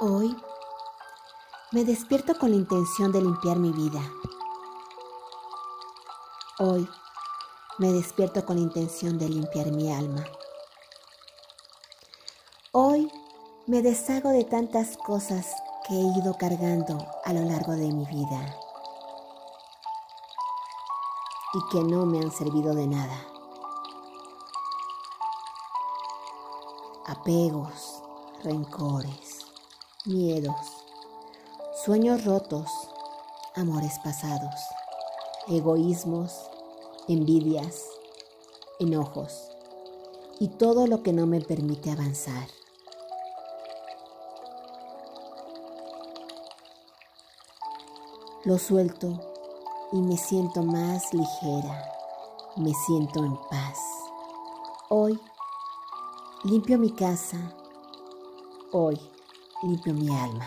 Hoy me despierto con la intención de limpiar mi vida. Hoy me despierto con la intención de limpiar mi alma. Hoy me deshago de tantas cosas que he ido cargando a lo largo de mi vida y que no me han servido de nada. Apegos, rencores, miedos, sueños rotos, amores pasados, egoísmos, envidias, enojos y todo lo que no me permite avanzar. Lo suelto y me siento más ligera, me siento en paz. Hoy limpio mi casa, hoy limpio mi alma.